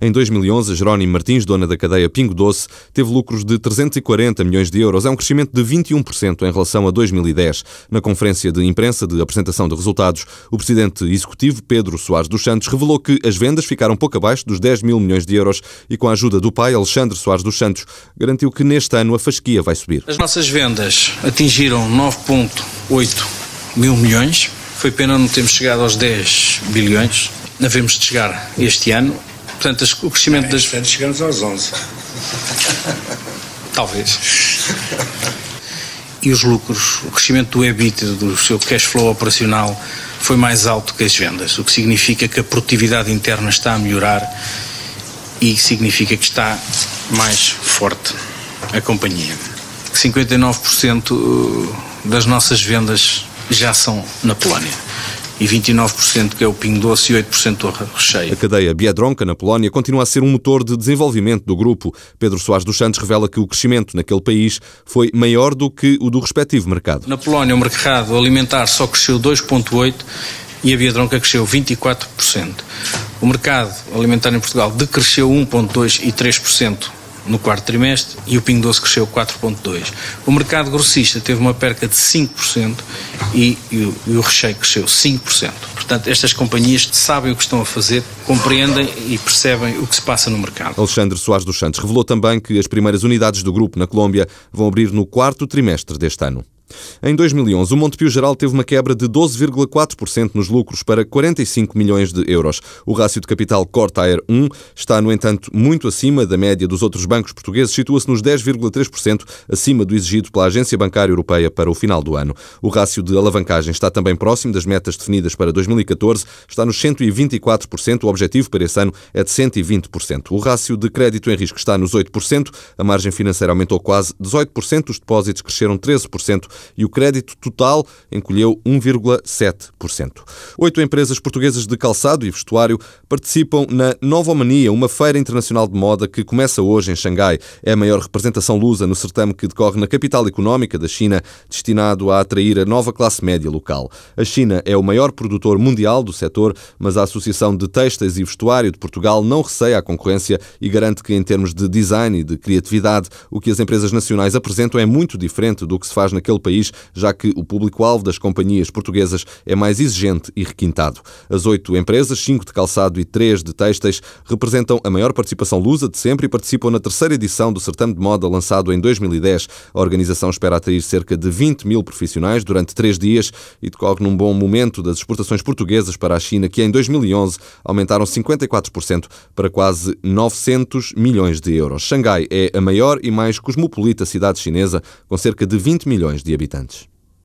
Em 2011, Jerónimo Martins, dona da cadeia Pingo Doce, teve lucros de 340 milhões de euros. É um crescimento de 21% em relação a 2010. Na conferência de imprensa de apresentação de resultados, o presidente executivo, Pedro Soares dos Santos, revelou que as vendas ficaram pouco abaixo dos 10 mil milhões de euros e, com a ajuda do pai, Alexandre Soares dos Santos, garantiu que neste ano a fasquia vai subir. As nossas vendas atingiram 9,8 mil milhões. Foi pena não termos chegado aos 10 bilhões. Havemos de chegar este ano Portanto, o crescimento é, das. Portanto, chegamos aos 11. Talvez. E os lucros, o crescimento do EBIT, do seu cash flow operacional, foi mais alto que as vendas, o que significa que a produtividade interna está a melhorar e significa que está mais forte a companhia. 59% das nossas vendas já são na Polónia e 29% que é o pingo doce e 8% o recheio. A cadeia Biedronka, na Polónia, continua a ser um motor de desenvolvimento do grupo. Pedro Soares dos Santos revela que o crescimento naquele país foi maior do que o do respectivo mercado. Na Polónia, o mercado alimentar só cresceu 2,8% e a Biedronka cresceu 24%. O mercado alimentar em Portugal decresceu 1,2% e 3% no quarto trimestre e o Pingo Doce cresceu 4,2%. O mercado grossista teve uma perca de 5% e, e, o, e o recheio cresceu 5%. Portanto, estas companhias sabem o que estão a fazer, compreendem e percebem o que se passa no mercado. Alexandre Soares dos Santos revelou também que as primeiras unidades do grupo na Colômbia vão abrir no quarto trimestre deste ano. Em 2011, o Montepio Geral teve uma quebra de 12,4% nos lucros para 45 milhões de euros. O rácio de capital Cortair 1 está, no entanto, muito acima da média dos outros bancos portugueses, situa-se nos 10,3% acima do exigido pela Agência Bancária Europeia para o final do ano. O rácio de alavancagem está também próximo das metas definidas para 2014, está nos 124%, o objetivo para esse ano é de 120%. O rácio de crédito em risco está nos 8%, a margem financeira aumentou quase 18%, os depósitos cresceram 13%, e o crédito total encolheu 1,7%. Oito empresas portuguesas de calçado e vestuário participam na Novomania, uma feira internacional de moda que começa hoje em Xangai. É a maior representação lusa no certame que decorre na capital económica da China, destinado a atrair a nova classe média local. A China é o maior produtor mundial do setor, mas a Associação de Textas e Vestuário de Portugal não receia a concorrência e garante que, em termos de design e de criatividade, o que as empresas nacionais apresentam é muito diferente do que se faz naquele país país, já que o público-alvo das companhias portuguesas é mais exigente e requintado. As oito empresas, cinco de calçado e três de têxteis, representam a maior participação lusa de sempre e participam na terceira edição do certame de moda lançado em 2010. A organização espera atrair cerca de 20 mil profissionais durante três dias e decorre num bom momento das exportações portuguesas para a China, que em 2011 aumentaram 54% para quase 900 milhões de euros. Xangai é a maior e mais cosmopolita cidade chinesa, com cerca de 20 milhões de habitantes.